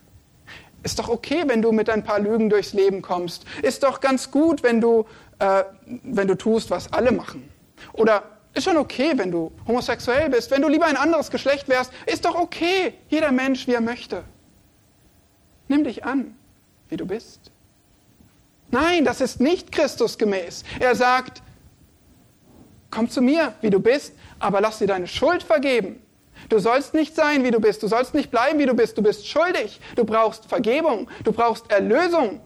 Ist doch okay, wenn du mit ein paar Lügen durchs Leben kommst. Ist doch ganz gut, wenn du, äh, wenn du tust, was alle machen. Oder ist schon okay, wenn du homosexuell bist, wenn du lieber ein anderes Geschlecht wärst. Ist doch okay, jeder Mensch, wie er möchte. Nimm dich an, wie du bist. Nein, das ist nicht Christusgemäß. Er sagt, komm zu mir, wie du bist, aber lass dir deine Schuld vergeben. Du sollst nicht sein, wie du bist. Du sollst nicht bleiben, wie du bist. Du bist schuldig. Du brauchst Vergebung. Du brauchst Erlösung.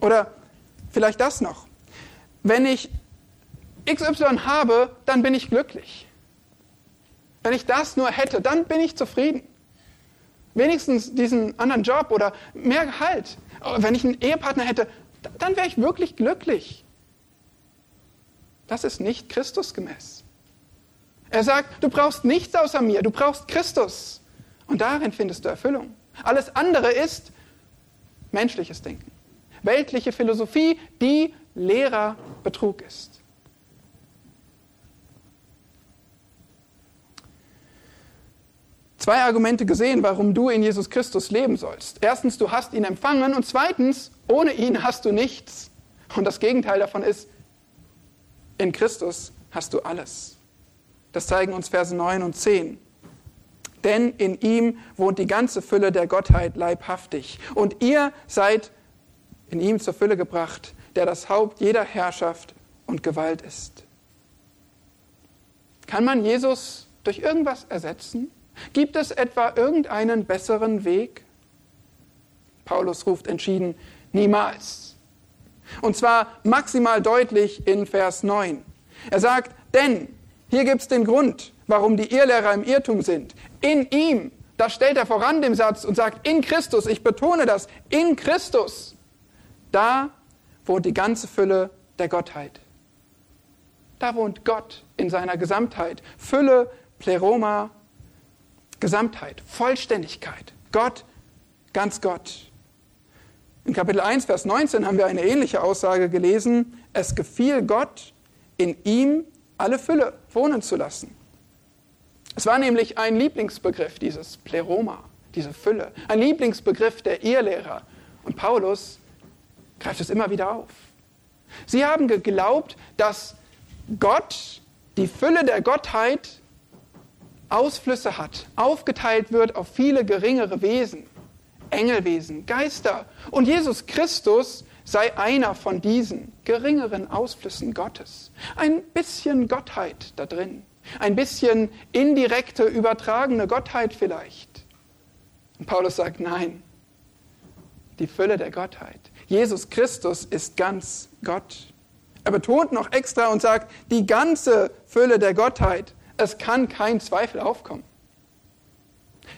Oder vielleicht das noch. Wenn ich XY habe, dann bin ich glücklich. Wenn ich das nur hätte, dann bin ich zufrieden. Wenigstens diesen anderen Job oder mehr Gehalt. Wenn ich einen Ehepartner hätte, dann wäre ich wirklich glücklich. Das ist nicht Christusgemäß. Er sagt, du brauchst nichts außer mir, du brauchst Christus. Und darin findest du Erfüllung. Alles andere ist menschliches Denken. Weltliche Philosophie, die leerer Betrug ist. Zwei Argumente gesehen, warum du in Jesus Christus leben sollst. Erstens, du hast ihn empfangen und zweitens, ohne ihn hast du nichts. Und das Gegenteil davon ist, in Christus hast du alles. Das zeigen uns Verse 9 und 10. Denn in ihm wohnt die ganze Fülle der Gottheit leibhaftig. Und ihr seid in ihm zur Fülle gebracht, der das Haupt jeder Herrschaft und Gewalt ist. Kann man Jesus durch irgendwas ersetzen? Gibt es etwa irgendeinen besseren Weg? Paulus ruft entschieden, niemals. Und zwar maximal deutlich in Vers 9. Er sagt, denn hier gibt es den Grund, warum die Irrlehrer im Irrtum sind. In ihm, das stellt er voran dem Satz und sagt, in Christus, ich betone das, in Christus, da wohnt die ganze Fülle der Gottheit. Da wohnt Gott in seiner Gesamtheit. Fülle, Pleroma, Gesamtheit, Vollständigkeit. Gott, ganz Gott. In Kapitel 1, Vers 19 haben wir eine ähnliche Aussage gelesen. Es gefiel Gott, in ihm alle Fülle wohnen zu lassen. Es war nämlich ein Lieblingsbegriff, dieses Pleroma, diese Fülle, ein Lieblingsbegriff der Irrlehrer. Und Paulus greift es immer wieder auf. Sie haben geglaubt, dass Gott, die Fülle der Gottheit, Ausflüsse hat, aufgeteilt wird auf viele geringere Wesen, Engelwesen, Geister. Und Jesus Christus sei einer von diesen geringeren Ausflüssen Gottes. Ein bisschen Gottheit da drin. Ein bisschen indirekte, übertragene Gottheit vielleicht. Und Paulus sagt, nein, die Fülle der Gottheit. Jesus Christus ist ganz Gott. Er betont noch extra und sagt, die ganze Fülle der Gottheit. Es kann kein Zweifel aufkommen.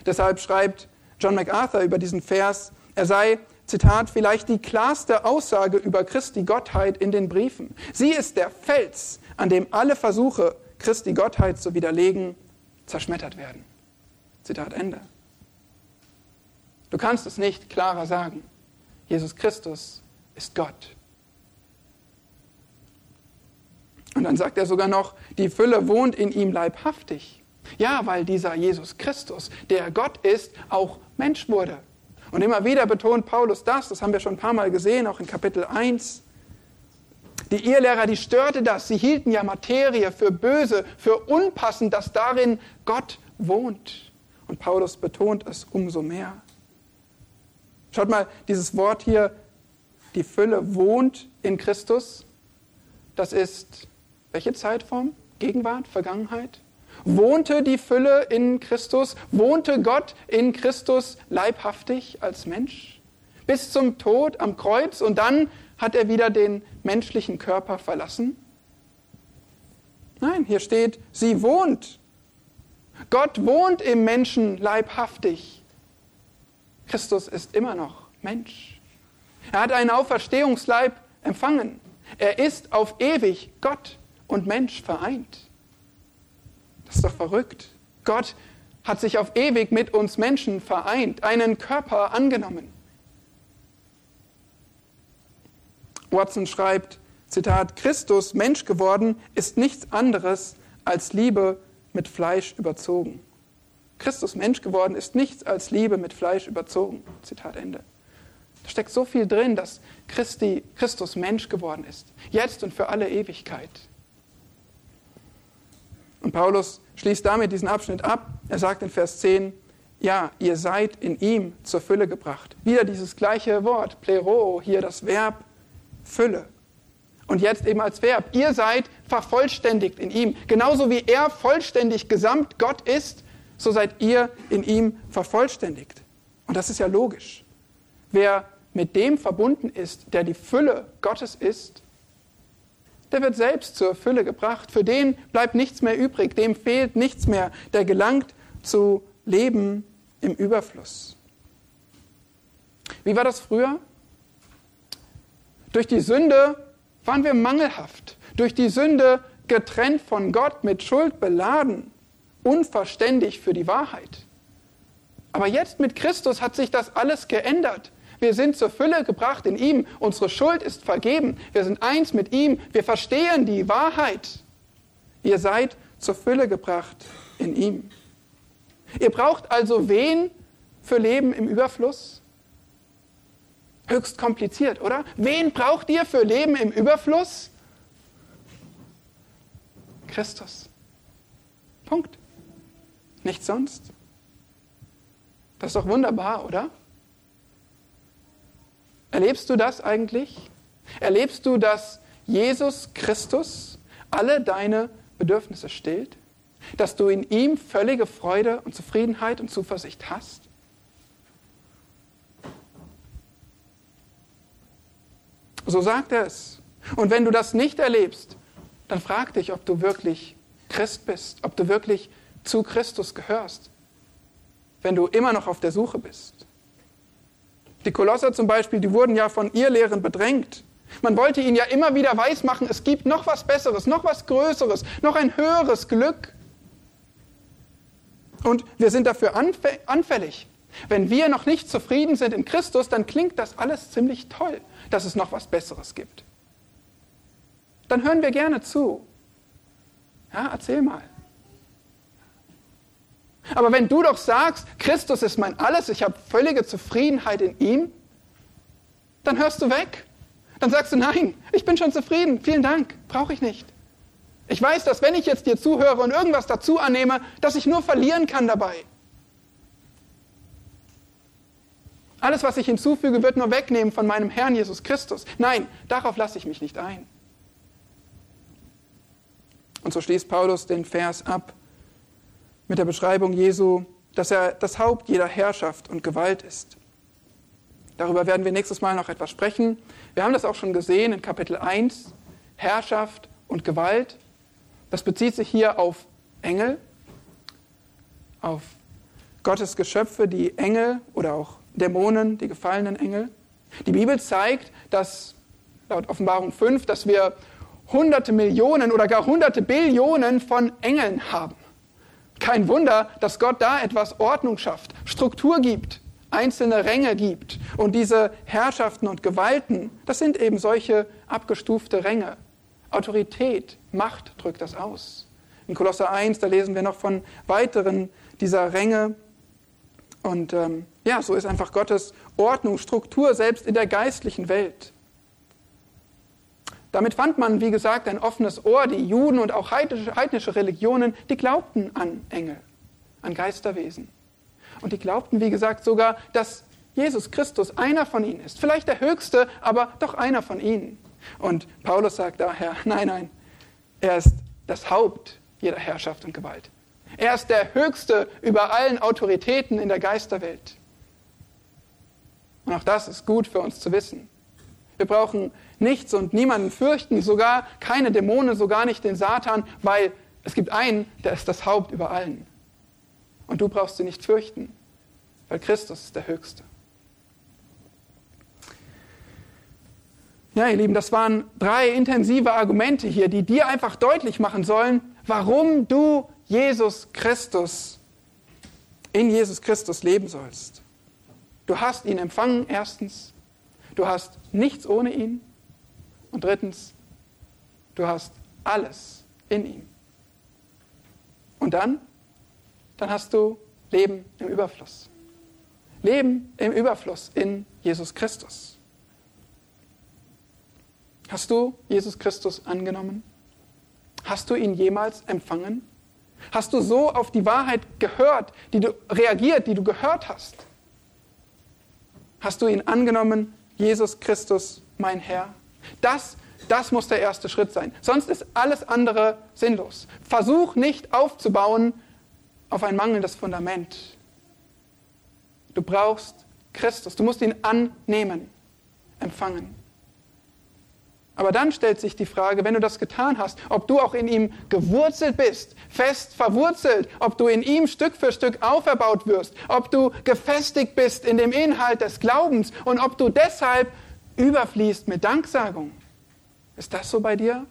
Deshalb schreibt John MacArthur über diesen Vers, er sei Zitat, vielleicht die klarste Aussage über Christi Gottheit in den Briefen. Sie ist der Fels, an dem alle Versuche, Christi Gottheit zu widerlegen, zerschmettert werden. Zitat Ende. Du kannst es nicht klarer sagen. Jesus Christus ist Gott. Und dann sagt er sogar noch, die Fülle wohnt in ihm leibhaftig. Ja, weil dieser Jesus Christus, der Gott ist, auch Mensch wurde. Und immer wieder betont Paulus das, das haben wir schon ein paar Mal gesehen, auch in Kapitel 1. Die Irrlehrer, die störte das. Sie hielten ja Materie für böse, für unpassend, dass darin Gott wohnt. Und Paulus betont es umso mehr. Schaut mal, dieses Wort hier, die Fülle wohnt in Christus. Das ist welche Zeitform? Gegenwart, Vergangenheit? Wohnte die Fülle in Christus? Wohnte Gott in Christus leibhaftig als Mensch? Bis zum Tod am Kreuz und dann hat er wieder den menschlichen Körper verlassen? Nein, hier steht, sie wohnt. Gott wohnt im Menschen leibhaftig. Christus ist immer noch Mensch. Er hat einen Auferstehungsleib empfangen. Er ist auf ewig Gott und Mensch vereint. Das ist doch verrückt. Gott hat sich auf ewig mit uns Menschen vereint, einen Körper angenommen. Watson schreibt, Zitat, Christus, Mensch geworden, ist nichts anderes als Liebe mit Fleisch überzogen. Christus, Mensch geworden, ist nichts als Liebe mit Fleisch überzogen. Zitat Ende. Da steckt so viel drin, dass Christi, Christus Mensch geworden ist. Jetzt und für alle Ewigkeit. Und Paulus schließt damit diesen Abschnitt ab. Er sagt in Vers 10, ja, ihr seid in ihm zur Fülle gebracht. Wieder dieses gleiche Wort, Plero, hier das Verb Fülle. Und jetzt eben als Verb, ihr seid vervollständigt in ihm. Genauso wie er vollständig gesamt Gott ist, so seid ihr in ihm vervollständigt. Und das ist ja logisch. Wer mit dem verbunden ist, der die Fülle Gottes ist, der wird selbst zur Fülle gebracht. Für den bleibt nichts mehr übrig, dem fehlt nichts mehr. Der gelangt zu Leben im Überfluss. Wie war das früher? Durch die Sünde waren wir mangelhaft. Durch die Sünde getrennt von Gott, mit Schuld beladen, unverständlich für die Wahrheit. Aber jetzt mit Christus hat sich das alles geändert. Wir sind zur Fülle gebracht in ihm. Unsere Schuld ist vergeben. Wir sind eins mit ihm. Wir verstehen die Wahrheit. Ihr seid zur Fülle gebracht in ihm. Ihr braucht also wen für Leben im Überfluss? Höchst kompliziert, oder? Wen braucht ihr für Leben im Überfluss? Christus. Punkt. Nichts sonst. Das ist doch wunderbar, oder? Erlebst du das eigentlich? Erlebst du, dass Jesus Christus alle deine Bedürfnisse stillt? Dass du in ihm völlige Freude und Zufriedenheit und Zuversicht hast? So sagt er es. Und wenn du das nicht erlebst, dann frag dich, ob du wirklich Christ bist, ob du wirklich zu Christus gehörst, wenn du immer noch auf der Suche bist. Die Kolosser zum Beispiel, die wurden ja von ihr Lehren bedrängt. Man wollte ihnen ja immer wieder weismachen, es gibt noch was Besseres, noch was Größeres, noch ein höheres Glück. Und wir sind dafür anfällig. Wenn wir noch nicht zufrieden sind in Christus, dann klingt das alles ziemlich toll, dass es noch was Besseres gibt. Dann hören wir gerne zu. Ja, erzähl mal. Aber wenn du doch sagst, Christus ist mein Alles, ich habe völlige Zufriedenheit in ihm, dann hörst du weg. Dann sagst du, nein, ich bin schon zufrieden, vielen Dank, brauche ich nicht. Ich weiß, dass wenn ich jetzt dir zuhöre und irgendwas dazu annehme, dass ich nur verlieren kann dabei. Alles, was ich hinzufüge, wird nur wegnehmen von meinem Herrn Jesus Christus. Nein, darauf lasse ich mich nicht ein. Und so schließt Paulus den Vers ab mit der Beschreibung Jesu, dass er das Haupt jeder Herrschaft und Gewalt ist. Darüber werden wir nächstes Mal noch etwas sprechen. Wir haben das auch schon gesehen in Kapitel 1, Herrschaft und Gewalt. Das bezieht sich hier auf Engel, auf Gottes Geschöpfe, die Engel oder auch Dämonen, die gefallenen Engel. Die Bibel zeigt, dass laut Offenbarung 5, dass wir hunderte Millionen oder gar hunderte Billionen von Engeln haben. Kein Wunder, dass Gott da etwas Ordnung schafft, Struktur gibt, einzelne Ränge gibt. Und diese Herrschaften und Gewalten, das sind eben solche abgestufte Ränge. Autorität, Macht drückt das aus. In Kolosser 1, da lesen wir noch von weiteren dieser Ränge. Und ähm, ja, so ist einfach Gottes Ordnung, Struktur selbst in der geistlichen Welt. Damit fand man, wie gesagt, ein offenes Ohr. Die Juden und auch heidnische Religionen, die glaubten an Engel, an Geisterwesen. Und die glaubten, wie gesagt, sogar, dass Jesus Christus einer von ihnen ist. Vielleicht der Höchste, aber doch einer von ihnen. Und Paulus sagt daher, nein, nein, er ist das Haupt jeder Herrschaft und Gewalt. Er ist der Höchste über allen Autoritäten in der Geisterwelt. Und auch das ist gut für uns zu wissen. Wir brauchen nichts und niemanden fürchten, sogar keine Dämonen, sogar nicht den Satan, weil es gibt einen, der ist das Haupt über allen. Und du brauchst sie nicht fürchten, weil Christus ist der Höchste. Ja, ihr Lieben, das waren drei intensive Argumente hier, die dir einfach deutlich machen sollen, warum du Jesus Christus, in Jesus Christus leben sollst. Du hast ihn empfangen, erstens. Du hast nichts ohne ihn. Und drittens, du hast alles in ihm. Und dann, dann hast du Leben im Überfluss. Leben im Überfluss in Jesus Christus. Hast du Jesus Christus angenommen? Hast du ihn jemals empfangen? Hast du so auf die Wahrheit gehört, die du reagiert, die du gehört hast? Hast du ihn angenommen, Jesus Christus, mein Herr? Das, das muss der erste Schritt sein. Sonst ist alles andere sinnlos. Versuch nicht aufzubauen auf ein mangelndes Fundament. Du brauchst Christus. Du musst ihn annehmen, empfangen. Aber dann stellt sich die Frage, wenn du das getan hast, ob du auch in ihm gewurzelt bist, fest verwurzelt, ob du in ihm Stück für Stück auferbaut wirst, ob du gefestigt bist in dem Inhalt des Glaubens und ob du deshalb überfließt mit Danksagung. Ist das so bei dir?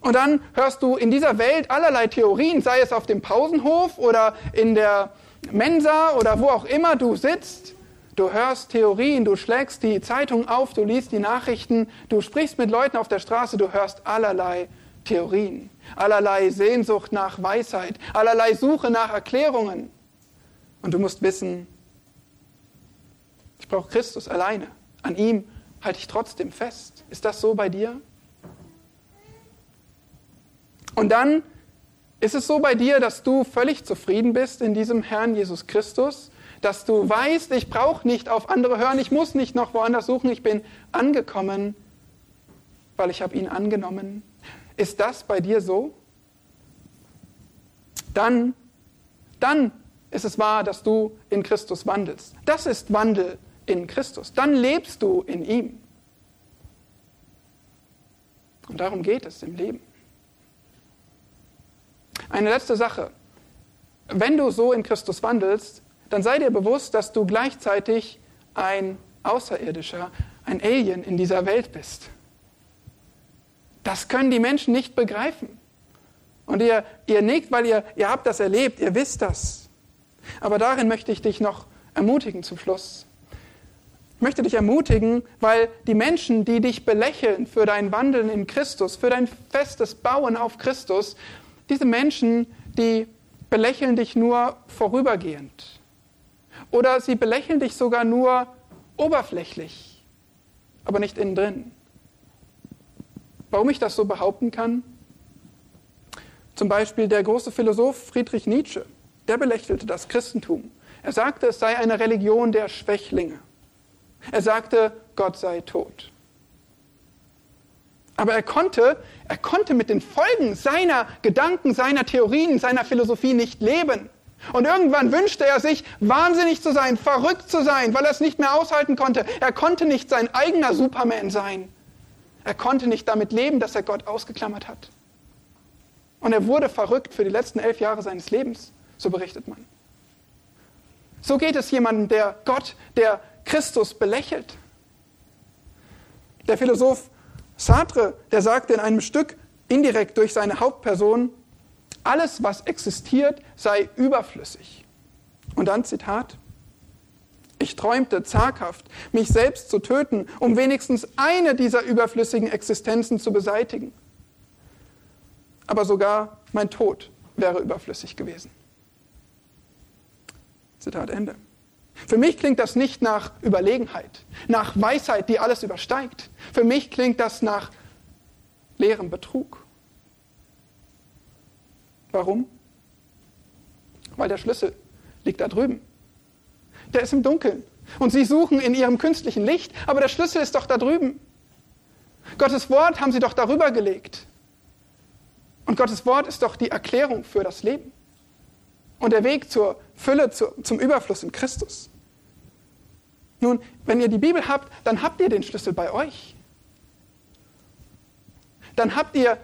Und dann hörst du in dieser Welt allerlei Theorien, sei es auf dem Pausenhof oder in der Mensa oder wo auch immer du sitzt. Du hörst Theorien, du schlägst die Zeitung auf, du liest die Nachrichten, du sprichst mit Leuten auf der Straße, du hörst allerlei Theorien, allerlei Sehnsucht nach Weisheit, allerlei Suche nach Erklärungen. Und du musst wissen, ich brauche Christus alleine. An ihm halte ich trotzdem fest. Ist das so bei dir? Und dann ist es so bei dir, dass du völlig zufrieden bist in diesem Herrn Jesus Christus dass du weißt, ich brauche nicht auf andere hören, ich muss nicht noch woanders suchen, ich bin angekommen, weil ich habe ihn angenommen. Ist das bei dir so? Dann, dann ist es wahr, dass du in Christus wandelst. Das ist Wandel in Christus. Dann lebst du in ihm. Und darum geht es im Leben. Eine letzte Sache. Wenn du so in Christus wandelst, dann sei dir bewusst, dass du gleichzeitig ein Außerirdischer, ein Alien in dieser Welt bist. Das können die Menschen nicht begreifen. Und ihr, ihr nickt, weil ihr, ihr habt das erlebt, ihr wisst das. Aber darin möchte ich dich noch ermutigen zum Schluss. Ich möchte dich ermutigen, weil die Menschen, die dich belächeln für dein Wandeln in Christus, für dein festes Bauen auf Christus, diese Menschen, die belächeln dich nur vorübergehend. Oder sie belächeln dich sogar nur oberflächlich, aber nicht innen drin. Warum ich das so behaupten kann? Zum Beispiel der große Philosoph Friedrich Nietzsche, der belächelte das Christentum. Er sagte, es sei eine Religion der Schwächlinge. Er sagte, Gott sei tot. Aber er konnte, er konnte mit den Folgen seiner Gedanken, seiner Theorien, seiner Philosophie nicht leben. Und irgendwann wünschte er sich, wahnsinnig zu sein, verrückt zu sein, weil er es nicht mehr aushalten konnte. Er konnte nicht sein eigener Superman sein. Er konnte nicht damit leben, dass er Gott ausgeklammert hat. Und er wurde verrückt für die letzten elf Jahre seines Lebens, so berichtet man. So geht es jemandem, der Gott, der Christus belächelt. Der Philosoph Sartre, der sagte in einem Stück indirekt durch seine Hauptperson, alles, was existiert, sei überflüssig. Und dann Zitat. Ich träumte zaghaft, mich selbst zu töten, um wenigstens eine dieser überflüssigen Existenzen zu beseitigen. Aber sogar mein Tod wäre überflüssig gewesen. Zitat Ende. Für mich klingt das nicht nach Überlegenheit, nach Weisheit, die alles übersteigt. Für mich klingt das nach leerem Betrug. Warum? Weil der Schlüssel liegt da drüben. Der ist im Dunkeln. Und sie suchen in ihrem künstlichen Licht, aber der Schlüssel ist doch da drüben. Gottes Wort haben sie doch darüber gelegt. Und Gottes Wort ist doch die Erklärung für das Leben. Und der Weg zur Fülle, zum Überfluss in Christus. Nun, wenn ihr die Bibel habt, dann habt ihr den Schlüssel bei euch. Dann habt ihr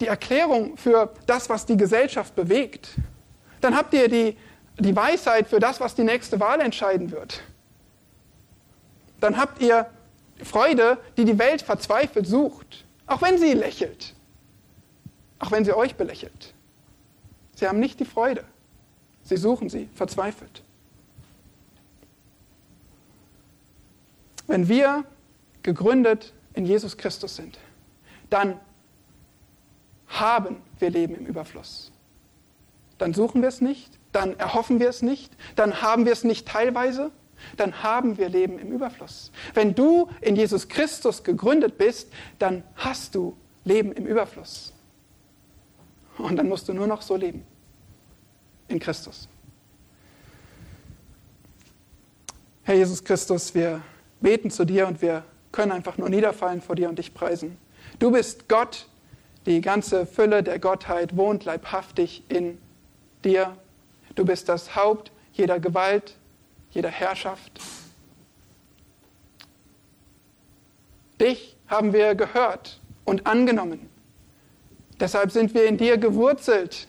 die Erklärung für das, was die Gesellschaft bewegt. Dann habt ihr die, die Weisheit für das, was die nächste Wahl entscheiden wird. dann habt ihr Freude, die die Welt verzweifelt sucht, auch wenn sie lächelt, auch wenn sie euch belächelt. Sie haben nicht die Freude, sie suchen sie verzweifelt. Wenn wir gegründet in Jesus Christus sind, dann haben wir Leben im Überfluss. Dann suchen wir es nicht, dann erhoffen wir es nicht, dann haben wir es nicht teilweise, dann haben wir Leben im Überfluss. Wenn du in Jesus Christus gegründet bist, dann hast du Leben im Überfluss. Und dann musst du nur noch so leben. In Christus. Herr Jesus Christus, wir beten zu dir und wir können einfach nur niederfallen vor dir und dich preisen. Du bist Gott, die ganze Fülle der Gottheit wohnt leibhaftig in dir. Du bist das Haupt jeder Gewalt, jeder Herrschaft. Dich haben wir gehört und angenommen. Deshalb sind wir in dir gewurzelt.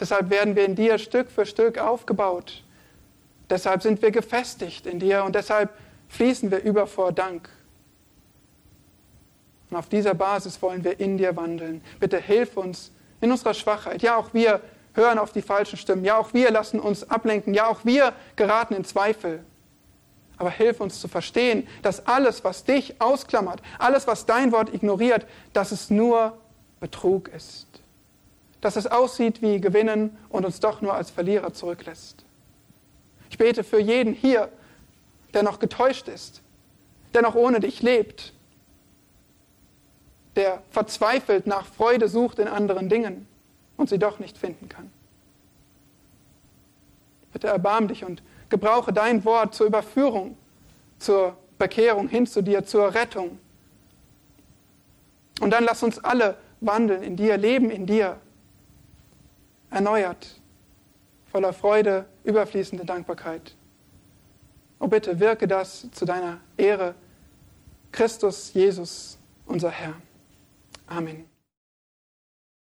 Deshalb werden wir in dir Stück für Stück aufgebaut. Deshalb sind wir gefestigt in dir und deshalb fließen wir über vor Dank. Und auf dieser Basis wollen wir in dir wandeln. Bitte hilf uns in unserer Schwachheit. Ja, auch wir hören auf die falschen Stimmen. Ja, auch wir lassen uns ablenken. Ja, auch wir geraten in Zweifel. Aber hilf uns zu verstehen, dass alles, was dich ausklammert, alles, was dein Wort ignoriert, dass es nur Betrug ist. Dass es aussieht wie Gewinnen und uns doch nur als Verlierer zurücklässt. Ich bete für jeden hier, der noch getäuscht ist, der noch ohne dich lebt, der verzweifelt nach Freude sucht in anderen Dingen und sie doch nicht finden kann. Bitte erbarm dich und gebrauche dein Wort zur Überführung, zur Bekehrung hin zu dir, zur Rettung. Und dann lass uns alle wandeln in dir, leben in dir, erneuert, voller Freude, überfließende Dankbarkeit. Oh bitte, wirke das zu deiner Ehre. Christus, Jesus, unser Herr. Amen.